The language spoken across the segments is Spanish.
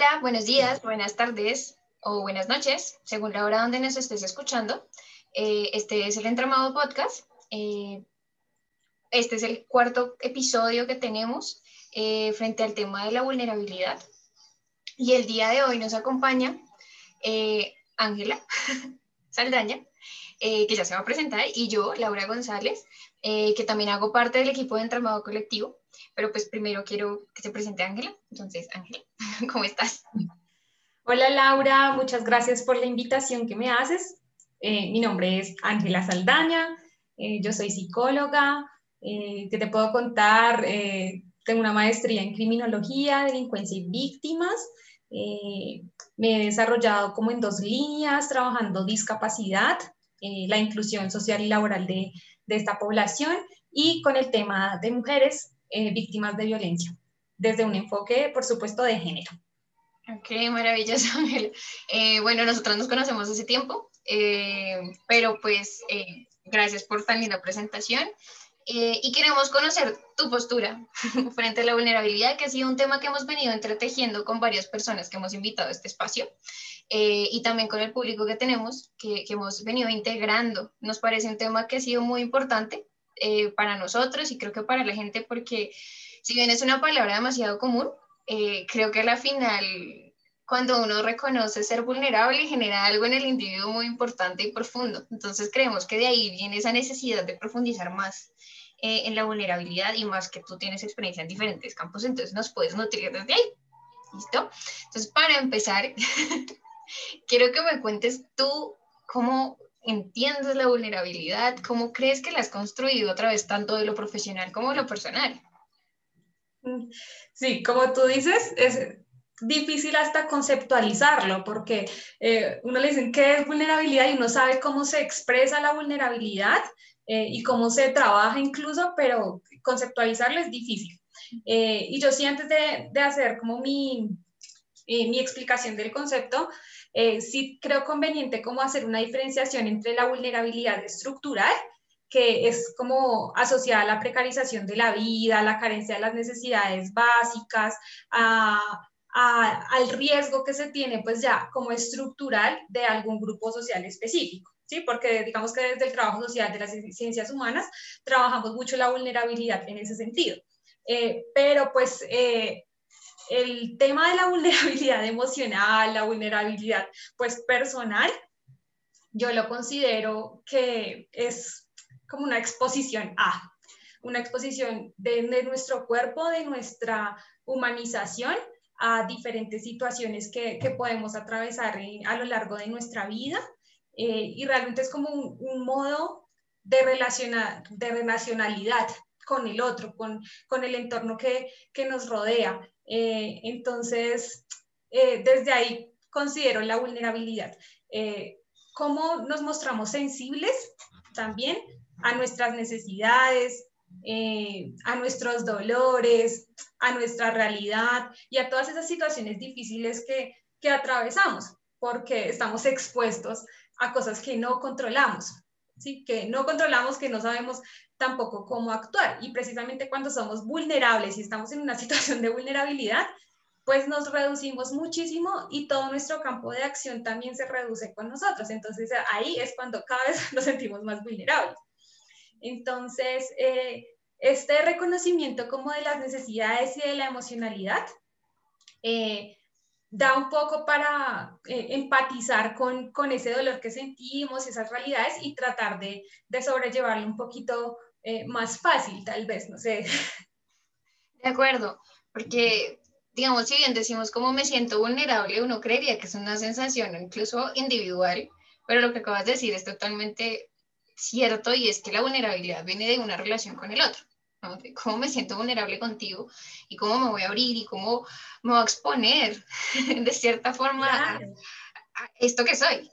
Hola, buenos días, buenas tardes o buenas noches, según la hora donde nos estés escuchando. Eh, este es el Entramado Podcast. Eh, este es el cuarto episodio que tenemos eh, frente al tema de la vulnerabilidad. Y el día de hoy nos acompaña Ángela Saldaña, que ya se va a presentar, y yo, Laura González, que también hago parte del equipo de Entramado Colectivo. Pero pues primero quiero que se presente Ángela. Entonces, Ángela, ¿cómo estás? Hola Laura, muchas gracias por la invitación que me haces. Eh, mi nombre es Ángela Saldaña, eh, yo soy psicóloga, eh, que te puedo contar, tengo una maestría en criminología, delincuencia y víctimas. me he desarrollado como en dos líneas, trabajando discapacidad, la inclusión social y laboral de, esta población y con el tema de mujeres eh, víctimas de violencia, desde un enfoque, por supuesto, de género. Ok, maravilloso, Ángel. Eh, bueno, nosotros nos conocemos hace tiempo, eh, pero pues gracias por tan linda presentación. Y queremos conocer tu postura frente a la vulnerabilidad, que ha sido un tema que hemos venido entretejiendo con varias personas que hemos invitado a este espacio y también con el público que tenemos, que, que, hemos venido integrando. Nos parece un tema que ha sido muy importante eh, para nosotros y creo que para la gente, porque si bien es una palabra demasiado común, eh, creo que a la final, cuando uno reconoce ser vulnerable, genera algo en el individuo muy importante y profundo. Entonces creemos que de ahí viene esa necesidad de profundizar más eh, en la vulnerabilidad y más que tú tienes experiencia en diferentes campos, entonces nos puedes nutrir desde ahí. ¿Listo? Entonces, para empezar, quiero que me cuentes tú cómo entiendes la vulnerabilidad? ¿Cómo crees que la has construido otra vez tanto de lo profesional como de lo personal? Sí, como tú dices, es difícil hasta conceptualizarlo porque eh, uno le dicen qué es vulnerabilidad y uno sabe cómo se expresa la vulnerabilidad eh, y cómo se trabaja incluso, pero conceptualizarlo es difícil. Eh, y yo sí, antes de, de hacer como mi, mi explicación del concepto, eh, sí creo conveniente como hacer una diferenciación entre la vulnerabilidad estructural, que es como asociada a la precarización de la vida, a la carencia de las necesidades básicas, al riesgo que se tiene pues ya como estructural de algún grupo social específico. ¿Sí? Porque digamos que desde el trabajo social de las ciencias humanas trabajamos mucho la vulnerabilidad en ese sentido. Eh, pero pues eh, el tema de la vulnerabilidad emocional, la vulnerabilidad pues personal, yo lo considero que es como una exposición a, una exposición de, nuestro cuerpo, de nuestra humanización a diferentes situaciones que, podemos atravesar a lo largo de nuestra vida. Eh, y realmente es como un, modo de, relacionar, de relacionalidad con el otro, con, con el entorno que, que nos rodea. Eh, entonces, eh, desde ahí considero la vulnerabilidad. Eh, cómo nos mostramos sensibles también a nuestras necesidades, a nuestros dolores, a nuestra realidad y a todas esas situaciones difíciles que, que atravesamos, porque estamos expuestos a cosas que no controlamos. ¿sí? que no controlamos, que no sabemos tampoco cómo actuar. Y precisamente cuando somos vulnerables y estamos en una situación de vulnerabilidad, pues nos reducimos muchísimo y todo nuestro campo de acción también se reduce con nosotros. Entonces ahí es cuando cada vez nos sentimos más vulnerables. Entonces, eh, este reconocimiento como de las necesidades y de la emocionalidad eh, da un poco para eh, empatizar con, con, ese dolor que sentimos, esas realidades y tratar de, de sobrellevarlo un poquito más fácil, tal vez, no sé. De acuerdo, porque, digamos, si bien decimos cómo me siento vulnerable, uno creería que es una sensación incluso individual, pero lo que acabas de decir es totalmente cierto y es que la vulnerabilidad viene de una relación con el otro cómo me siento vulnerable contigo y cómo me voy a abrir y cómo me voy a exponer de cierta forma a, esto que soy.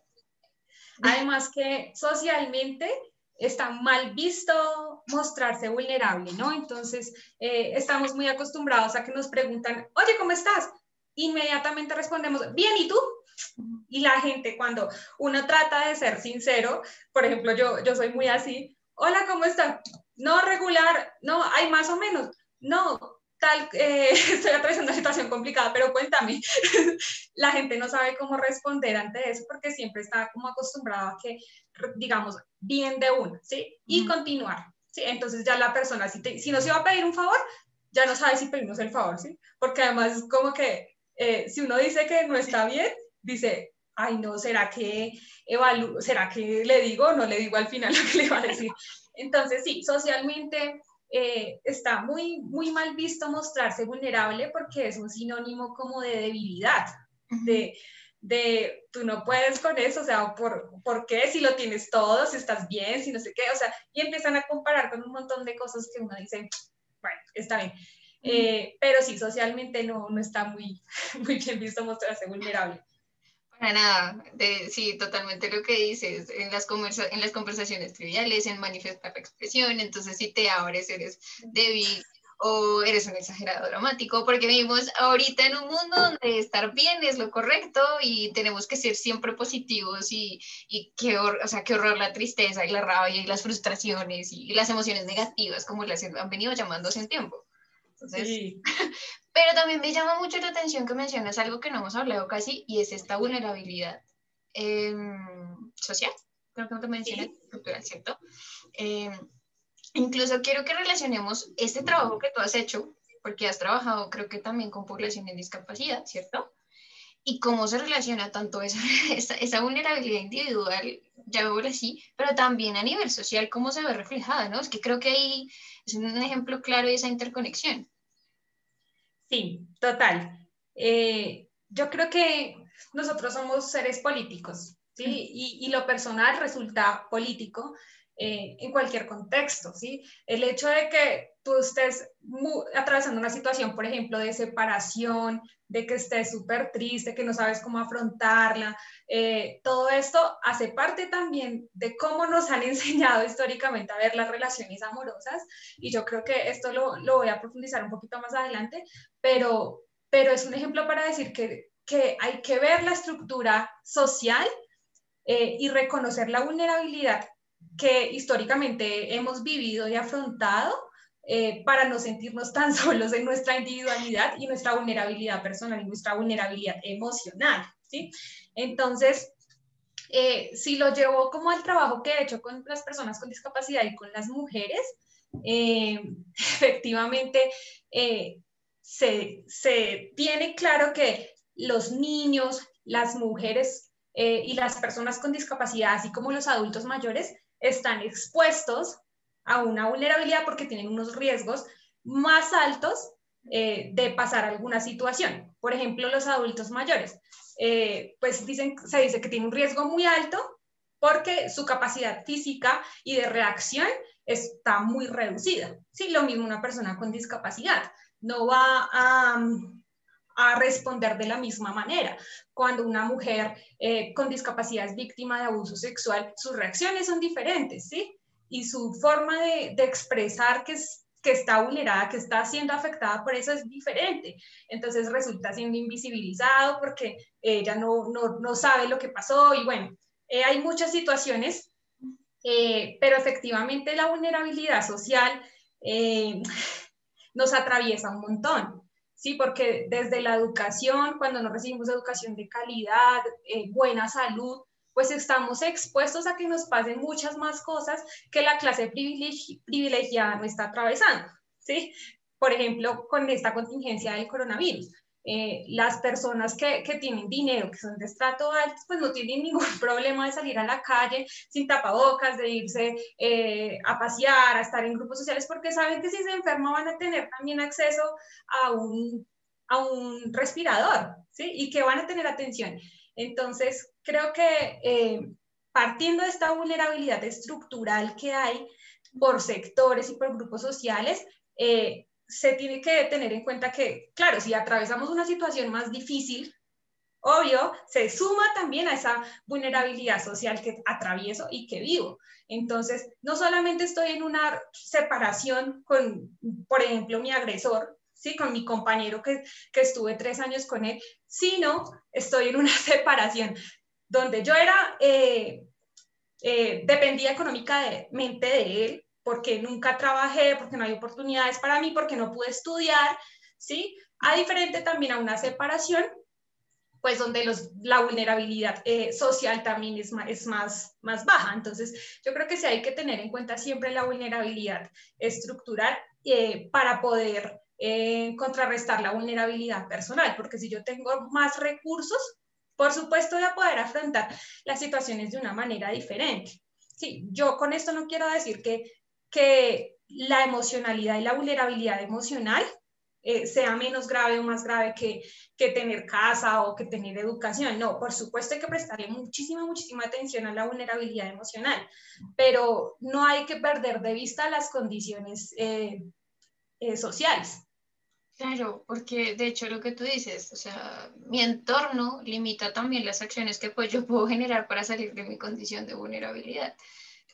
Además que socialmente está mal visto mostrarse vulnerable, ¿no? Entonces, eh, estamos muy acostumbrados a que nos preguntan, oye, ¿cómo estás? Inmediatamente respondemos, bien, ¿y tú? Y la gente, cuando uno trata de ser sincero, por ejemplo, yo, yo soy muy así, hola, ¿cómo estás? no regular, no, hay más o menos. No, tal, eh, estoy atravesando una situación complicada, pero cuéntame, la gente no sabe cómo responder ante eso porque siempre está como acostumbrada a que, digamos, bien de uno, ¿sí? Y continuar, ¿sí? Entonces ya la persona, si, si nos iba a pedir un favor, ya no sabe si pedimos el favor, ¿sí? Porque además como que eh, si uno dice que no está bien, dice, ay no, ¿será que evalúo, será que le digo o no le digo al final lo que le va a decir? Entonces sí, socialmente eh, está muy, muy mal visto mostrarse vulnerable porque es un sinónimo como de debilidad, de, de tú no puedes con eso, o sea, ¿por, ¿por qué? Si lo tienes todo, si estás bien, si no sé qué, o sea, y empiezan a comparar con un montón de cosas que uno dice, bueno, está bien. Eh, pero sí, socialmente no, no está muy, muy bien visto mostrarse vulnerable. Para nada, sí, totalmente lo que dices, en las, en las conversaciones triviales, en manifestar la expresión, entonces si te abres eres débil o eres un exagerado dramático, porque vivimos ahorita en un mundo donde estar bien es lo correcto y tenemos que ser siempre positivos y, y qué, o sea, qué horror la tristeza y la rabia y las frustraciones y, las emociones negativas como las han venido llamándose en tiempo. Entonces, sí. Pero también me llama mucho la atención que mencionas algo que no hemos hablado casi y es esta vulnerabilidad em, social, creo que no te mencioné, cultural, ¿cierto? Em, incluso quiero que relacionemos este trabajo que tú has hecho, porque has trabajado creo que también con población en discapacidad, ¿cierto? Y cómo se relaciona tanto esa, esa, esa vulnerabilidad individual, ya veo así, pero también a nivel social, cómo se ve reflejada, ¿no? Es que creo que ahí es un ejemplo claro de esa interconexión. Sí, total. Eh, yo creo que nosotros somos seres políticos, ¿sí? Y, y lo personal resulta político eh, en cualquier contexto, ¿sí? El hecho de que tú estés atravesando una situación, por ejemplo, de separación, de que estés súper triste, que no sabes cómo afrontarla, eh, todo esto hace parte también de cómo nos han enseñado históricamente a ver las relaciones amorosas y yo creo que esto lo, lo voy a profundizar un poquito más adelante, pero, pero es un ejemplo para decir que, que hay que ver la estructura social eh, y reconocer la vulnerabilidad que históricamente hemos vivido y afrontado eh, para no sentirnos tan solos en nuestra individualidad y nuestra vulnerabilidad personal y nuestra vulnerabilidad emocional. ¿sí? Entonces, eh, si lo llevo como al trabajo que he hecho con las personas con discapacidad y con las mujeres, efectivamente se, se tiene claro que los niños, las mujeres eh, y las personas con discapacidad, así como los adultos mayores, están expuestos a una vulnerabilidad porque tienen unos riesgos más altos eh, de pasar alguna situación. Por ejemplo, los adultos mayores, eh, pues dicen, se dice que tienen un riesgo muy alto porque su capacidad física y de reacción está muy reducida. Sí, lo mismo una persona con discapacidad no va a, responder de la misma manera. Cuando una mujer eh, con discapacidad es víctima de abuso sexual, sus reacciones son diferentes, ¿sí? Y su forma de, expresar que, que está vulnerada, que está siendo afectada por eso es diferente. Entonces resulta siendo invisibilizado porque ella no, no, sabe lo que pasó y bueno, eh, hay muchas situaciones, eh, pero efectivamente la vulnerabilidad social nos atraviesa un montón. Sí, porque desde la educación, cuando no recibimos educación de calidad, eh, buena salud, pues estamos expuestos a que nos pasen muchas más cosas que la clase privilegiada no está atravesando. ¿sí? Por ejemplo, con esta contingencia del coronavirus. Eh, las personas que, que, tienen dinero, que son de estrato alto, pues no tienen ningún problema de salir a la calle sin tapabocas, de irse eh, a pasear, a estar en grupos sociales, porque saben que si se enferman van a tener también acceso a un, a un respirador, ¿sí? Y que van a tener atención. Entonces, creo que eh, partiendo de esta vulnerabilidad estructural que hay por sectores y por grupos sociales, se tiene que tener en cuenta que, claro, si atravesamos una situación más difícil, obvio, se suma también a esa vulnerabilidad social que atravieso y que vivo. Entonces, no solamente estoy en una separación con, por ejemplo, mi agresor, ¿sí? con mi compañero que, que estuve tres años con él, sino estoy en una separación donde yo era, eh, eh, dependía económicamente de él, porque nunca trabajé, porque no hay oportunidades para mí, porque no pude estudiar, ¿sí? A diferente también a una separación, pues donde los, la vulnerabilidad eh, social también es, más, es más, más baja. Entonces, yo creo que sí hay que tener en cuenta siempre la vulnerabilidad estructural eh, para poder eh, contrarrestar la vulnerabilidad personal, porque si yo tengo más recursos, por supuesto voy a poder afrontar las situaciones de una manera diferente. Sí, yo con esto no quiero decir que, que la emocionalidad y la vulnerabilidad emocional eh, sea menos grave o más grave que, que, tener casa o que tener educación. No, por supuesto hay que prestarle muchísima, muchísima atención a la vulnerabilidad emocional, pero no hay que perder de vista las condiciones eh, eh, sociales. Claro, porque de hecho lo que tú dices, o sea, mi entorno limita también las acciones que pues yo puedo generar para salir de mi condición de vulnerabilidad.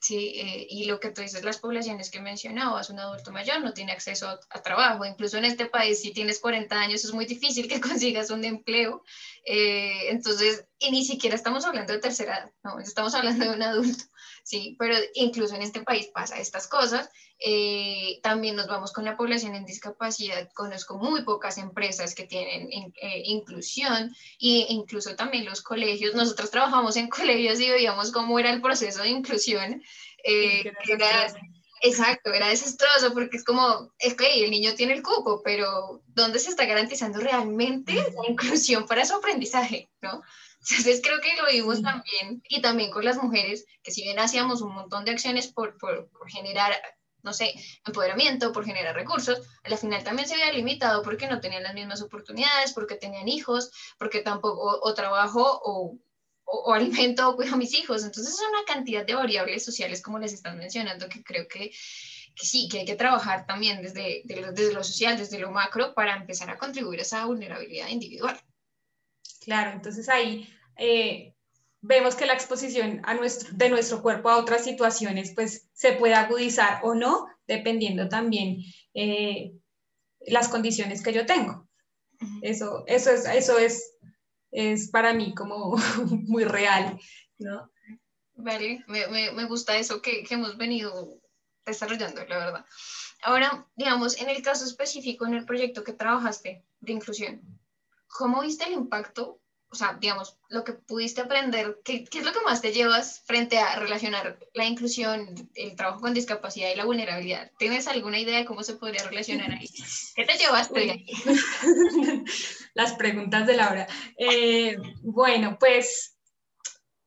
Sí, eh, y lo que tú dices, las poblaciones que mencionabas, un adulto mayor no tiene acceso a, trabajo, incluso en este país, si tienes 40 años, es muy difícil que consigas un empleo, eh, entonces, y ni siquiera estamos hablando de tercera edad, no, estamos hablando de un adulto, sí, pero incluso en este país pasa estas cosas, eh, también nos vamos con la población en discapacidad, conozco muy pocas empresas que tienen inclusión, e incluso también los colegios, nosotros trabajamos en colegios y veíamos cómo era el proceso de inclusión, eh, exacto, era desastroso porque es como, es que el niño tiene el cupo, pero ¿dónde se está garantizando realmente la inclusión para su aprendizaje? ¿no? Entonces creo que lo vimos también y también con las mujeres, que si bien hacíamos un montón de acciones por, por, por generar no sé, empoderamiento, por generar recursos, al final también se había limitado porque no tenían las mismas oportunidades, porque tenían hijos, porque tampoco, o, trabajo, o, o, alimento o cuido a mis hijos. Entonces es una cantidad de variables sociales, como les están mencionando, que creo que, que sí, que hay que trabajar también desde, desde lo social, desde lo macro, para empezar a contribuir a esa vulnerabilidad individual. Claro, entonces ahí eh, vemos que la exposición a nuestro, de nuestro cuerpo a otras situaciones pues se puede agudizar o no, dependiendo también eh, las condiciones que yo tengo. Eso, eso, es, eso es es para mí como muy real, ¿no? Vale, me, me, me gusta eso que, que, hemos venido desarrollando, la verdad. Ahora, digamos, en el caso específico, en el proyecto que trabajaste de inclusión, ¿cómo viste el impacto o sea, digamos, lo que pudiste aprender, ¿qué, ¿qué, es lo que más te llevas frente a relacionar la inclusión, el trabajo con discapacidad y la vulnerabilidad? ¿Tienes alguna idea de cómo se podría relacionar ahí? ¿Qué te llevaste de ahí? Las preguntas de Laura. Eh, bueno, pues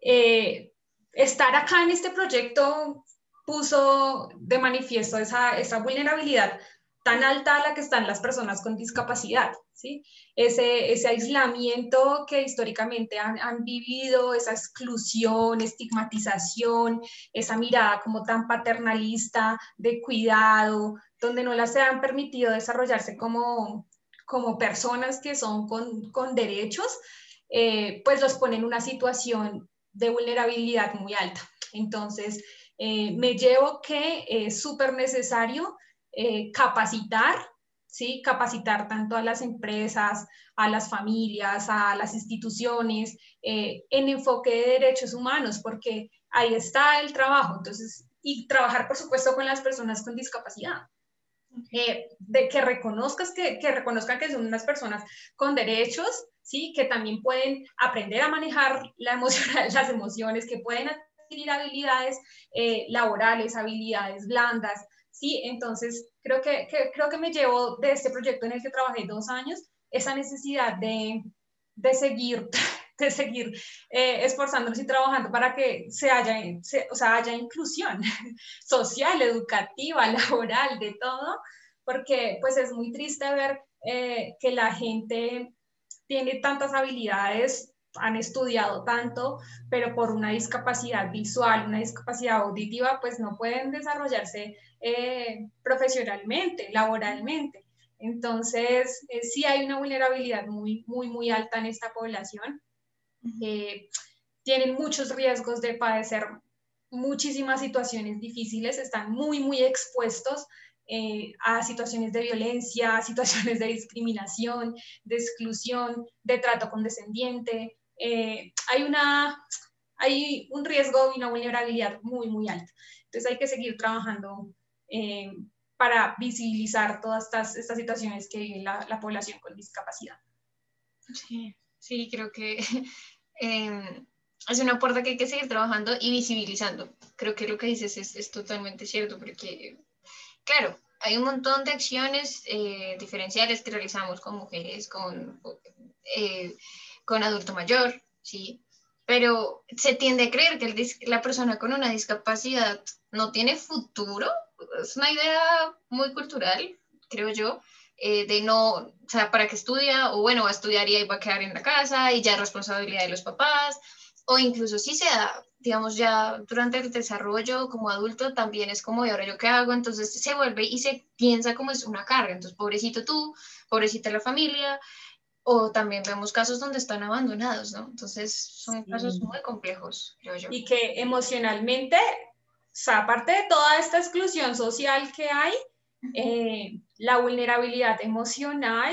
eh, estar acá en este proyecto puso de manifiesto esa vulnerabilidad tan alta a la que están las personas con discapacidad. ¿sí? Ese, ese aislamiento que históricamente han, han, vivido, esa exclusión, estigmatización, esa mirada como tan paternalista de cuidado, donde no las han permitido desarrollarse como, como personas que son con, con derechos, eh, pues los pone en una situación de vulnerabilidad muy alta. Entonces, eh, me llevo que es súper necesario eh, capacitar ¿sí? Capacitar tanto a las empresas, a las familias, a las instituciones, eh, en enfoque de derechos humanos, porque ahí está el trabajo. Entonces, y trabajar, por supuesto, con las personas con discapacidad. Eh, de que reconozcas que, que reconozcan que son unas personas con derechos, sí, que también pueden aprender a manejar las emociones, que pueden adquirir habilidades laborales, habilidades blandas, sí, entonces creo que, creo que me llevo de este proyecto en el que trabajé dos años esa necesidad de, de seguir, de seguir eh, esforzándonos y trabajando para que se haya, o sea, haya inclusión social, educativa, laboral, de todo, porque pues es muy triste ver eh, que la gente tiene tantas habilidades han estudiado tanto, pero por una discapacidad visual, una discapacidad auditiva, pues no pueden desarrollarse eh, profesionalmente, laboralmente. Entonces, eh, sí hay una vulnerabilidad muy, muy, muy alta en esta población. Eh, tienen muchos riesgos de padecer muchísimas situaciones difíciles, están muy, muy expuestos a situaciones de violencia, a situaciones de discriminación, de exclusión, de trato condescendiente, eh, hay, una, hay un riesgo y una vulnerabilidad muy, muy alta. Entonces hay que seguir trabajando eh, para visibilizar todas estas, estas situaciones que vive la, la población con discapacidad. Sí, sí, creo que em, es una puerta que hay que seguir trabajando y visibilizando. Creo que lo que dices es, es totalmente cierto, porque, claro, hay un montón de acciones eh, diferenciales que realizamos con mujeres, con, eh, con adulto mayor, ¿sí? Pero se tiende a creer que la persona con una discapacidad no tiene futuro. Es una idea muy cultural, creo yo, eh, de no, o sea, para que estudia, o bueno, va a estudiar y ahí va a quedar en la casa y ya es responsabilidad de los papás, o incluso si se da, digamos, ya durante el desarrollo como adulto, también es como, ¿y ahora yo qué hago? Entonces se vuelve y se piensa como es una carga. Entonces, pobrecito tú, pobrecita la familia, o también vemos casos donde están abandonados, ¿no? Entonces, son casos muy complejos, creo yo. Y que emocionalmente, o sea, aparte de toda esta exclusión social que hay, eh, la vulnerabilidad emocional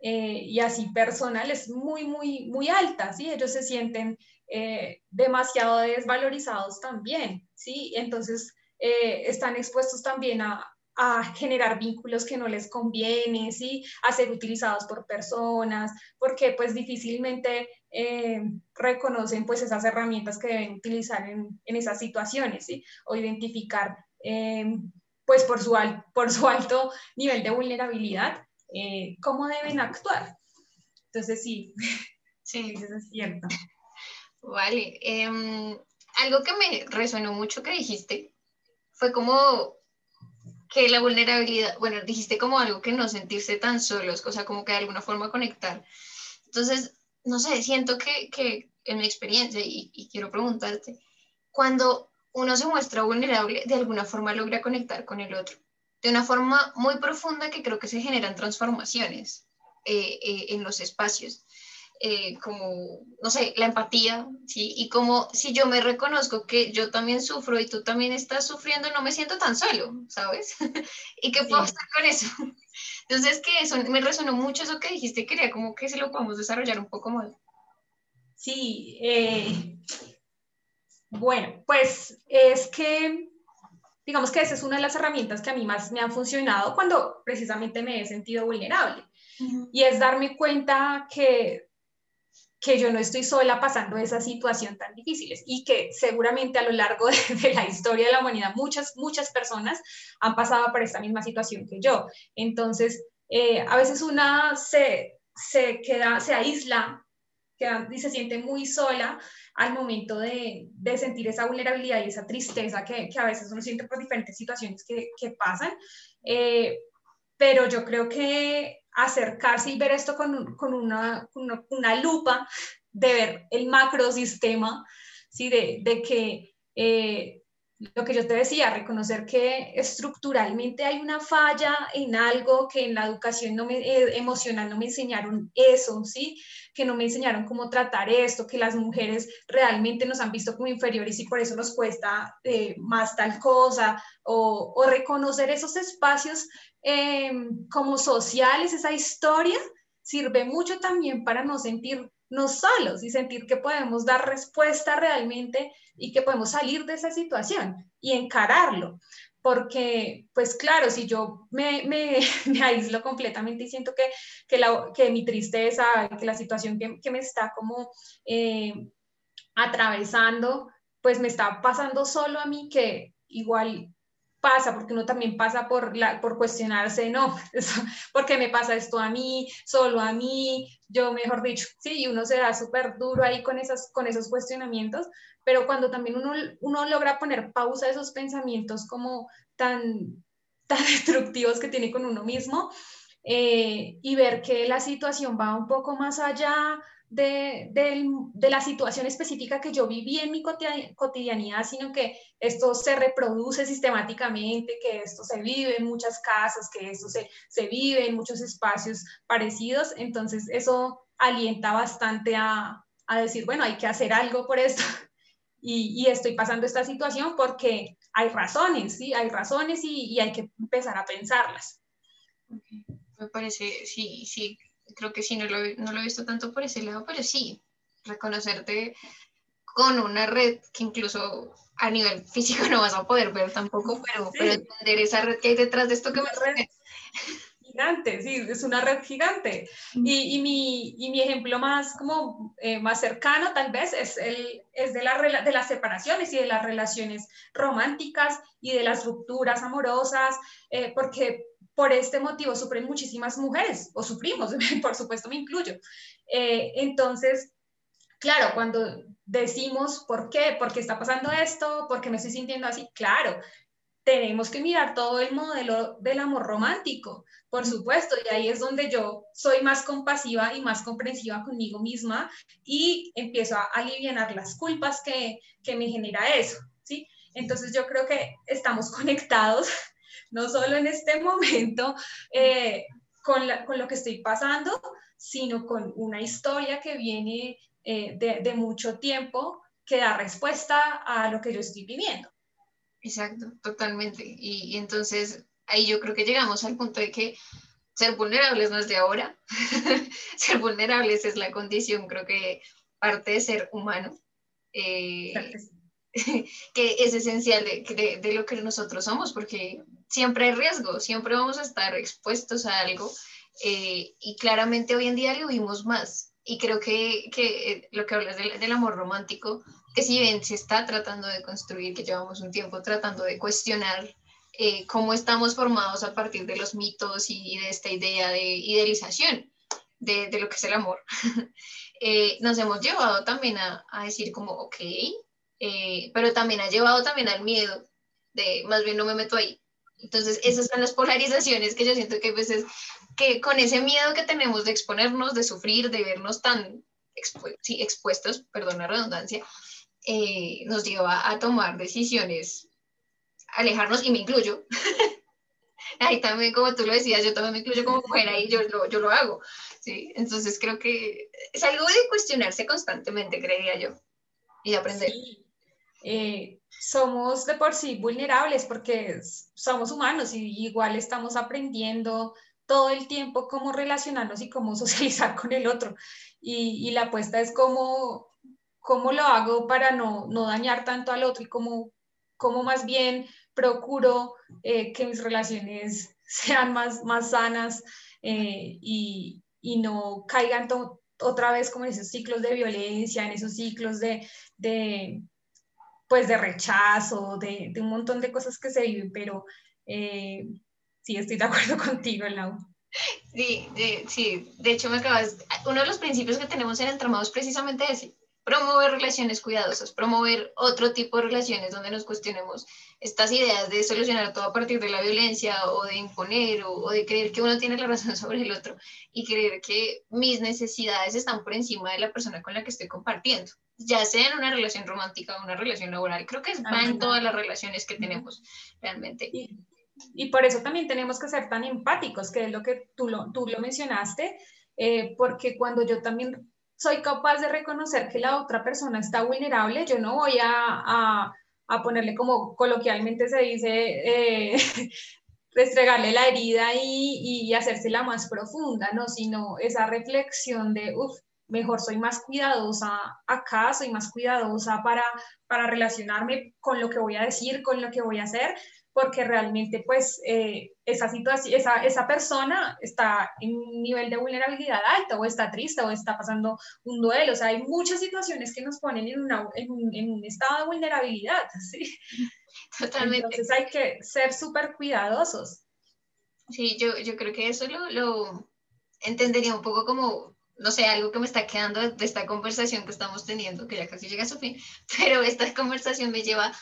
eh, y así personal es muy, muy, muy alta, ¿sí? Ellos se sienten eh, demasiado desvalorizados también, ¿sí? Entonces eh, están expuestos también a, a, generar vínculos que no les conviene, ¿sí? A ser utilizados por personas, porque pues difícilmente eh, reconocen pues esas herramientas que deben utilizar en, en esas situaciones, ¿sí? O identificar pues por su, por su alto nivel de vulnerabilidad, cómo deben actuar. Entonces sí, sí, eso es cierto. Vale. Em, algo que me resonó mucho que dijiste fue como que la vulnerabilidad, bueno, dijiste como algo que no sentirse tan solos, o sea, como que de alguna forma conectar. Entonces, no sé, siento que, que en mi experiencia, y, quiero preguntarte, cuando uno se muestra vulnerable, de alguna forma logra conectar con el otro, de una forma muy profunda que creo que se generan transformaciones eh, eh, en los espacios. Eh, como, no sé, la empatía, ¿sí? Y como si yo me reconozco que yo también sufro y tú también estás sufriendo, no me siento tan solo, ¿sabes? ¿Y qué puedo hacer con eso? Entonces, que eso me resonó mucho eso que dijiste, quería como que se lo podamos desarrollar un poco más. Sí, eh, bueno, pues es que, digamos que esa es una de las herramientas que a mí más me han funcionado cuando precisamente me he sentido vulnerable. Y es darme cuenta que que yo no estoy sola pasando esa situación tan difícil y que seguramente a lo largo de, la historia de la humanidad muchas, muchas personas han pasado por esta misma situación que yo. Entonces, eh, a veces una se, se, queda, se aísla queda, y se siente muy sola al momento de, de, sentir esa vulnerabilidad y esa tristeza que, que, a veces uno siente por diferentes situaciones que, que pasan. Eh, pero yo creo que acercarse y ver esto con, con una, una, lupa, de ver el macrosistema, ¿sí? de, de que eh, lo que yo te decía, reconocer que estructuralmente hay una falla en algo que en la educación no me, eh, emocional no me enseñaron eso, ¿sí? Que no me enseñaron cómo tratar esto, que las mujeres realmente nos han visto como inferiores y por eso nos cuesta eh, más tal cosa, o, reconocer esos espacios Em, como sociales, esa historia, sirve mucho también para no sentirnos solos y sentir que podemos dar respuesta realmente y que podemos salir de esa situación y encararlo. Porque, pues claro, si yo me, me, aíslo completamente y siento que, que, la, que mi tristeza, que la situación que, que me está como eh, atravesando, pues me está pasando solo a mí, que igual pasa, porque uno también pasa por, la, por cuestionarse, no, porque me pasa esto a mí, solo a mí, yo mejor dicho, sí, y uno se da súper duro ahí con, esas, con esos cuestionamientos, pero cuando también uno, uno logra poner pausa a esos pensamientos como tan, tan destructivos que tiene con uno mismo eh, y ver que la situación va un poco más allá de, de, la situación específica que yo viví en mi cotidianidad, sino que esto se reproduce sistemáticamente, que esto se vive en muchas casas, que esto se, se vive en muchos espacios parecidos. Entonces, eso alienta bastante a, a decir, bueno, hay que hacer algo por esto. Y, y, estoy pasando esta situación porque hay razones, ¿sí? Hay razones y, y hay que empezar a pensarlas. Me parece, sí, sí, creo que sí, no lo, no lo he visto tanto por ese lado, pero sí, reconocerte con una red que incluso a nivel físico no vas a poder ver tampoco, pero, pero entender esa red que hay detrás de esto que me red gigante, sí, es una red gigante. Y, y, mi, y mi, ejemplo más, como, eh, más cercano tal vez es, el, es de, la, de las separaciones y de las relaciones románticas y de las rupturas amorosas, eh, porque por este motivo sufren muchísimas mujeres, o sufrimos, por supuesto me incluyo. Eh, entonces, claro, cuando decimos por qué, por qué está pasando esto, por qué me estoy sintiendo así, claro, tenemos que mirar todo el modelo del amor romántico, por supuesto, y ahí es donde yo soy más compasiva y más comprensiva conmigo misma y empiezo a aliviar las culpas que, que me genera eso, ¿sí? Entonces yo creo que estamos conectados, no solo en este momento eh, con, con, lo que estoy pasando, sino con una historia que viene eh, de, de mucho tiempo que da respuesta a lo que yo estoy viviendo. Exacto, totalmente. Y, entonces ahí yo creo que llegamos al punto de que ser vulnerables no es de ahora. ser vulnerables es la condición, creo que parte de ser humano. Eh, que es esencial de, de, lo que nosotros somos, porque siempre hay riesgo, siempre vamos a estar expuestos a algo eh, y claramente hoy en día lo vimos más. Y creo que, que eh, lo que hablas del, del amor romántico que si bien se está tratando de construir, que llevamos un tiempo tratando de cuestionar eh, cómo estamos formados a partir de los mitos y, de esta idea de idealización de, de lo que es el amor, eh, nos hemos llevado también a, a decir como, ok, eh, pero también ha llevado también al miedo de más bien no me meto ahí. Entonces, esas son las polarizaciones que yo siento que a veces, que con ese miedo que tenemos de exponernos, de sufrir, de vernos tan sí, expuestos, perdón la redundancia, eh, nos lleva a tomar decisiones, alejarnos, y me incluyo. ahí también, como tú lo decías, yo también me incluyo como mujer, ahí yo lo, yo lo hago. ¿sí? Entonces creo que es algo de cuestionarse constantemente, creería yo, y de aprender. Eh, somos de por sí vulnerables porque somos humanos y igual estamos aprendiendo todo el tiempo cómo relacionarnos y cómo socializar con el otro. Y, y la apuesta es cómo cómo lo hago para no, no dañar tanto al otro y cómo, cómo más bien procuro eh, que mis relaciones sean más, más sanas eh, y, y, no caigan otra vez como en esos ciclos de violencia, en esos ciclos de, de pues de rechazo, de, de, un montón de cosas que se viven, pero eh, sí, estoy de acuerdo contigo, Lau. Sí, de, sí, de hecho me acabas, uno de los principios que tenemos en Entramados es precisamente promover relaciones cuidadosas, promover otro tipo de relaciones donde nos cuestionemos estas ideas de solucionar todo a partir de la violencia o de imponer o, de creer que uno tiene la razón sobre el otro y creer que mis necesidades están por encima de la persona con la que estoy compartiendo, ya sea en una relación romántica o una relación laboral. Creo que va en todas las relaciones que tenemos realmente. Y, por eso también tenemos que ser tan empáticos, que es lo que tú lo, tú lo mencionaste, eh, porque cuando yo también soy capaz de reconocer que la otra persona está vulnerable, yo no voy a, a, ponerle como coloquialmente se dice, eh, restregarle la herida y, y hacérsela más profunda, ¿no? Sino esa reflexión de, uff, mejor soy más cuidadosa acá, soy más cuidadosa para, para relacionarme con lo que voy a decir, con lo que voy a hacer, porque realmente pues eh, esa situación, esa, esa persona está en un nivel de vulnerabilidad alto o está triste o está pasando un duelo, o sea, hay muchas situaciones que nos ponen en, una, en, un, en un, estado de vulnerabilidad, ¿sí? Totalmente. Entonces hay que ser súper cuidadosos. Sí, yo, yo creo que eso lo, lo entendería un poco como no sé, algo que me está quedando de esta conversación que estamos teniendo, que ya casi llega a su fin, pero esta conversación me lleva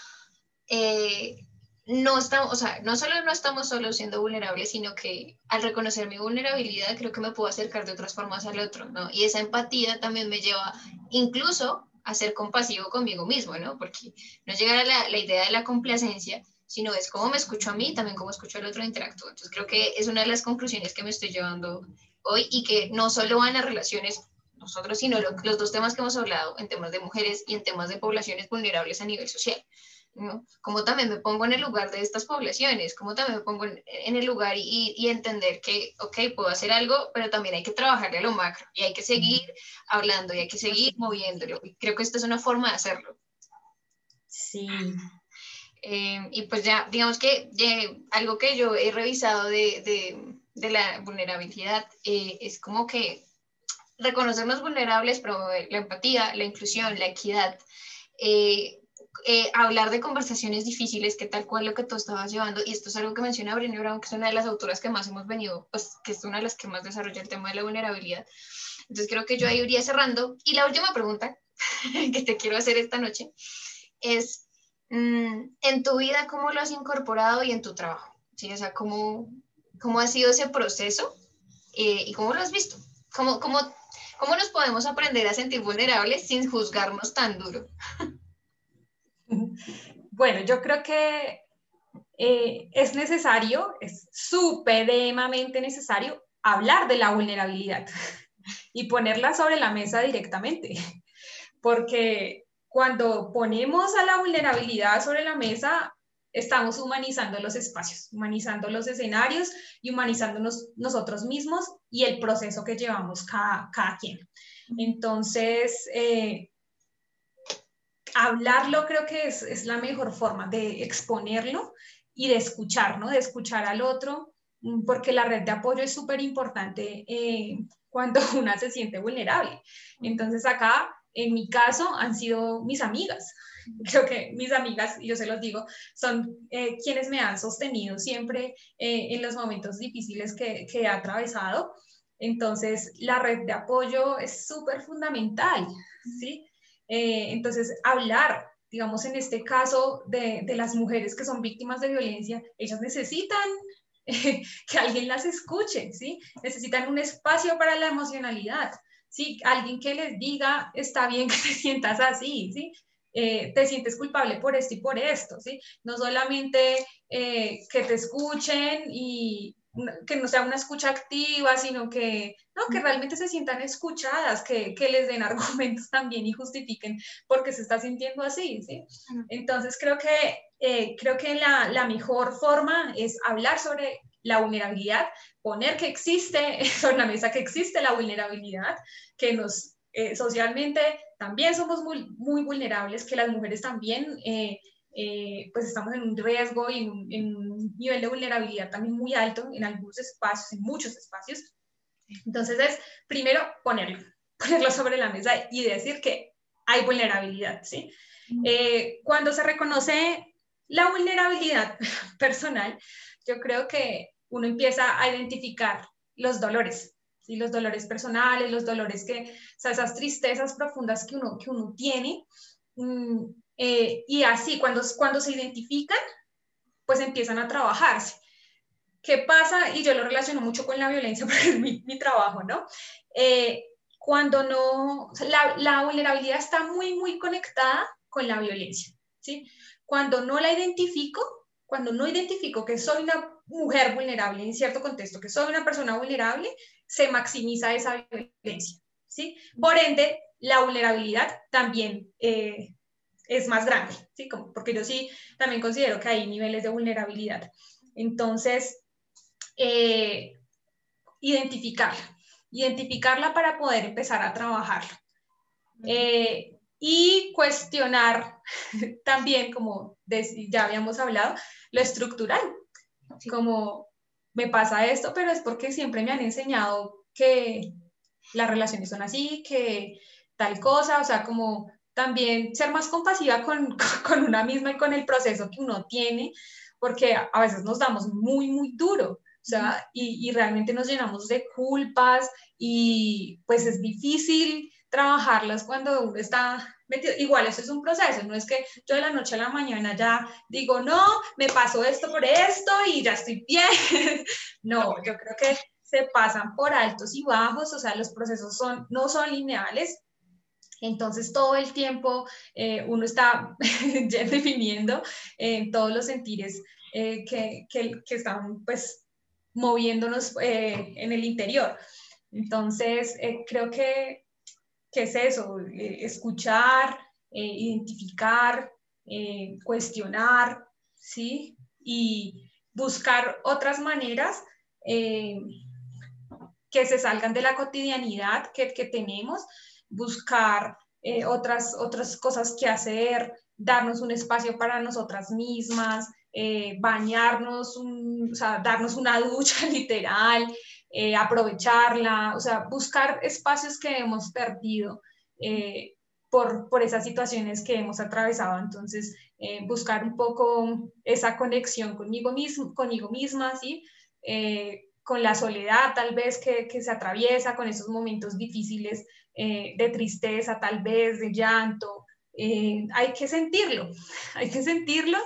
eh, no estamos, o sea, no solo no estamos solo siendo vulnerables, sino que al reconocer mi vulnerabilidad creo que me puedo acercar de otras formas al otro, ¿no? Y esa empatía también me lleva incluso a ser compasivo conmigo mismo, ¿no? Porque no llegar a la, la idea de la complacencia, sino es cómo me escucho a mí, también cómo escucho al otro interactúo. Entonces creo que es una de las conclusiones que me estoy llevando hoy y que no solo van a relaciones nosotros, sino los dos temas que hemos hablado en temas de mujeres y en temas de poblaciones vulnerables a nivel social. ¿No? Cómo también me pongo en el lugar de estas poblaciones, cómo también me pongo en, el lugar y, y, entender que, ok, puedo hacer algo, pero también hay que trabajarle a lo macro y hay que seguir hablando y hay que seguir moviéndolo. Y creo que esta es una forma de hacerlo. Sí. Eh, y pues ya, digamos que algo que yo he revisado de, de, de la vulnerabilidad eh, es como que reconocernos vulnerables, promover la empatía, la inclusión, la equidad. Eh, eh, hablar de conversaciones difíciles, que tal cual lo que tú estabas llevando, y esto es algo que menciona Brené Brown, que es una de las autoras que más hemos venido, pues que es una de las que más desarrolla el tema de la vulnerabilidad. Entonces creo que yo ahí iría cerrando. Y la última pregunta que te quiero hacer esta noche es, mm, en tu vida, ¿cómo lo has incorporado y en tu trabajo? ¿Sí? O sea, ¿cómo, cómo ha sido ese proceso eh, y cómo lo has visto? ¿Cómo, cómo, ¿Cómo nos podemos aprender a sentir vulnerables sin juzgarnos tan duro? Bueno, yo creo que eh, es necesario, es supremamente necesario hablar de la vulnerabilidad y ponerla sobre la mesa directamente, porque cuando ponemos a la vulnerabilidad sobre la mesa, estamos humanizando los espacios, humanizando los escenarios y humanizándonos nosotros mismos y el proceso que llevamos cada, quien. Entonces, eh, hablarlo creo que es, la mejor forma de exponerlo y de escuchar, ¿no? De escuchar al otro, mm, porque la red de apoyo es súper importante eh, cuando una se siente vulnerable. Entonces acá, en mi caso, han sido mis amigas. Creo que mis amigas, yo se los digo, son eh, quienes me han sostenido siempre eh, en los momentos difíciles que, que he atravesado. Entonces, la red de apoyo es súper fundamental, ¿sí? Eh, entonces, hablar, digamos, en este caso de, de, las mujeres que son víctimas de violencia, ellas necesitan que alguien las escuche, ¿sí? Necesitan un espacio para la emocionalidad, ¿sí? Alguien que les diga, está bien que te sientas así, ¿sí? Eh, te sientes culpable por esto y por esto, ¿sí? No solamente eh, que te escuchen y, que no sea una escucha activa, sino que, no, que realmente se sientan escuchadas, que, que les den argumentos también y justifiquen por qué se está sintiendo así, ¿sí? Entonces creo que, eh, creo que la, la, mejor forma es hablar sobre la vulnerabilidad, poner que existe sobre la mesa que existe la vulnerabilidad, que nos eh, socialmente también somos muy, muy vulnerables, que las mujeres también... Eh, eh, pues estamos en un riesgo y en un, nivel de vulnerabilidad también muy alto en algunos espacios, en muchos espacios. Entonces es primero ponerlo, ponerlo sobre la mesa y decir que hay vulnerabilidad, ¿sí? Eh, cuando se reconoce la vulnerabilidad personal, yo creo que uno empieza a identificar los dolores, ¿sí? los dolores personales, los dolores que, o sea, esas tristezas profundas que uno, que uno tiene, mm, eh, y así, cuando, cuando se identifican, pues empiezan a trabajarse. ¿Qué pasa? Y yo lo relaciono mucho con la violencia porque es mi, mi trabajo, ¿no? Eh, cuando no, la, la, vulnerabilidad está muy, muy conectada con la violencia, ¿sí? Cuando no la identifico, cuando no identifico que soy una mujer vulnerable en cierto contexto, que soy una persona vulnerable, se maximiza esa violencia, ¿sí? Por ende, la vulnerabilidad también eh, es más grande, ¿sí? Como, porque yo sí también considero que hay niveles de vulnerabilidad. Entonces, eh, identificarla, identificarla para poder empezar a trabajarla. Eh, y cuestionar también, como ya habíamos hablado, lo estructural, como me pasa esto, pero es porque siempre me han enseñado que las relaciones son así, que tal cosa, o sea, como también ser más compasiva con, con una misma y con el proceso que uno tiene, porque a veces nos damos muy, muy duro. O sea, y, y, realmente nos llenamos de culpas y pues es difícil trabajarlas cuando uno está metido. Igual, eso es un proceso, no es que yo de la noche a la mañana ya digo, no, me pasó esto por esto y ya estoy bien. no, yo creo que se pasan por altos y bajos, o sea, los procesos son, no son lineales, entonces, todo el tiempo eh, uno está definiendo eh, todos los sentires eh, que, que, están pues moviéndonos en el interior. Entonces, creo que, es eso, escuchar, identificar, cuestionar, ¿sí? Y buscar otras maneras que se salgan de la cotidianidad que tenemos, buscar eh, otras, otras cosas que hacer, darnos un espacio para nosotras mismas, bañarnos, o sea, darnos una ducha literal, aprovecharla, o sea, buscar espacios que hemos perdido por, por esas situaciones que hemos atravesado. Entonces, eh, buscar un poco esa conexión conmigo, mismo, conmigo misma, ¿sí? Eh, con la soledad tal vez que, que, se atraviesa, con esos momentos difíciles eh, de tristeza, tal vez de llanto. hay que sentirlo, hay que sentirlo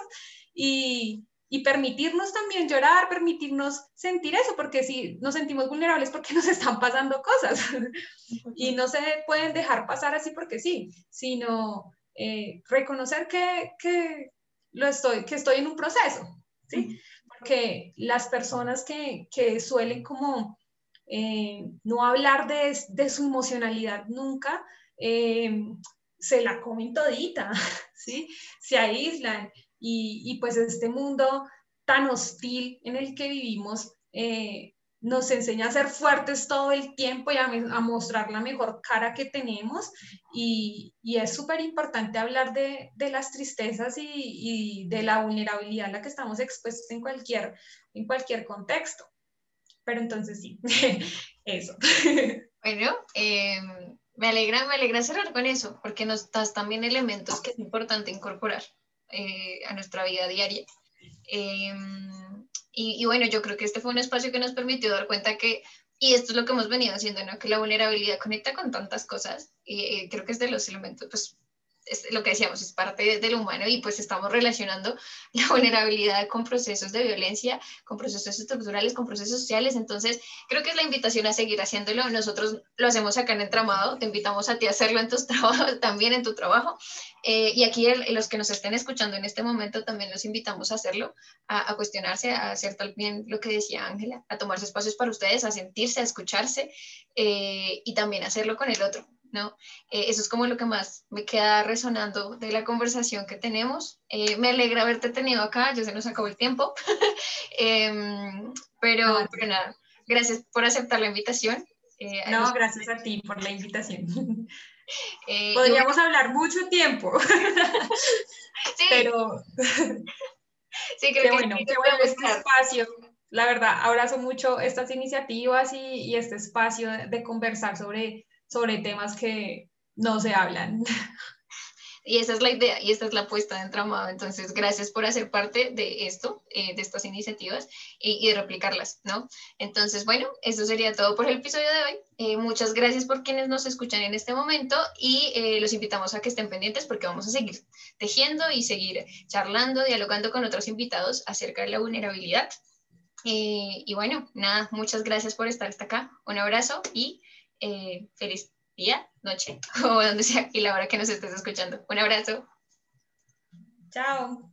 y, y permitirnos también llorar, permitirnos sentir eso, porque si nos sentimos vulnerables porque nos están pasando cosas y no se pueden dejar pasar así porque sí, sino eh, reconocer que, que, lo estoy, que estoy en un proceso, ¿sí? Porque las personas que, que suelen como eh, no hablar de, de, su emocionalidad nunca, eh, se la comen todita, ¿sí? Se aíslan y, pues este mundo tan hostil en el que vivimos eh, nos enseña a ser fuertes todo el tiempo y a, mostrar la mejor cara que tenemos y, es súper importante hablar de, las tristezas y, de la vulnerabilidad a la que estamos expuestos en cualquier, en cualquier contexto. Pero entonces sí, eso. Bueno, em, me alegra, me alegra cerrar con eso, porque nos das también elementos que es importante incorporar. Eh, a nuestra vida diaria. Em, y, bueno, yo creo que este fue un espacio que nos permitió dar cuenta que, y esto es lo que hemos venido haciendo, ¿no? que la vulnerabilidad conecta con tantas cosas, y eh, creo que es de los elementos, pues es lo que decíamos, es parte del humano y pues estamos relacionando la vulnerabilidad con procesos de violencia, con procesos estructurales, con procesos sociales. Entonces, creo que es la invitación a seguir haciéndolo. Nosotros lo hacemos acá en Entramado, te invitamos a ti a hacerlo en tus trabajos, también en tu trabajo. Eh, y aquí los que nos estén escuchando en este momento también los invitamos a hacerlo, a, cuestionarse, a hacer también lo que decía Ángela, a tomarse espacios para ustedes, a sentirse, a escucharse eh, y también hacerlo con el otro. ¿No? Eh, eso es como lo que más me queda resonando de la conversación que tenemos. Eh, me alegra haberte tenido acá, ya se nos acabó el tiempo, em, pero, pero, nada, gracias por aceptar la invitación. Eh, no, gracias a ti por la invitación. Podríamos hablar mucho tiempo, sí. pero... Sí, creo que, bueno, qué bueno este espacio. La verdad, abrazo mucho estas iniciativas y, y este espacio de conversar sobre sobre temas que no se hablan. Y esa es la idea y esta es la apuesta de entramado. Entonces, gracias por hacer parte de esto, eh, de estas iniciativas y, de replicarlas, ¿no? Entonces, bueno, eso sería todo por el episodio de hoy. Eh, muchas gracias por quienes nos escuchan en este momento y eh, los invitamos a que estén pendientes porque vamos a seguir tejiendo y seguir charlando, dialogando con otros invitados acerca de la vulnerabilidad. y bueno, nada, muchas gracias por estar hasta acá. Un abrazo y eh, feliz día, noche o donde sea y la hora que nos estés escuchando. Un abrazo. Chao.